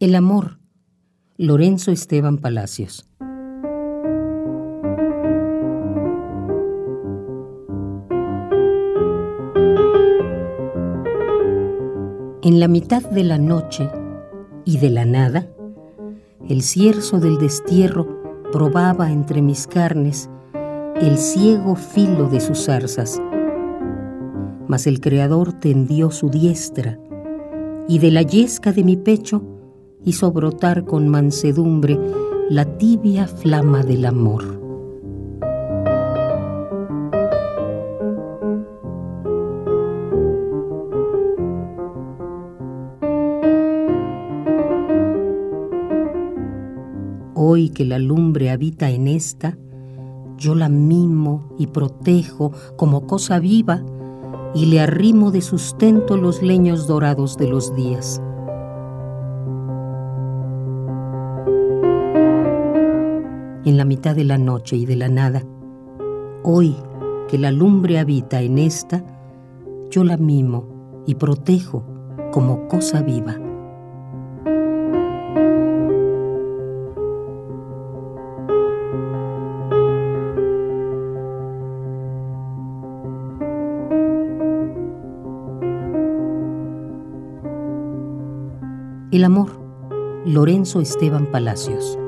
El amor. Lorenzo Esteban Palacios. En la mitad de la noche y de la nada, el cierzo del destierro probaba entre mis carnes el ciego filo de sus zarzas. Mas el Creador tendió su diestra y de la yesca de mi pecho hizo brotar con mansedumbre la tibia flama del amor. Hoy que la lumbre habita en esta, yo la mimo y protejo como cosa viva y le arrimo de sustento los leños dorados de los días. En la mitad de la noche y de la nada, hoy que la lumbre habita en esta, yo la mimo y protejo como cosa viva. El amor, Lorenzo Esteban Palacios.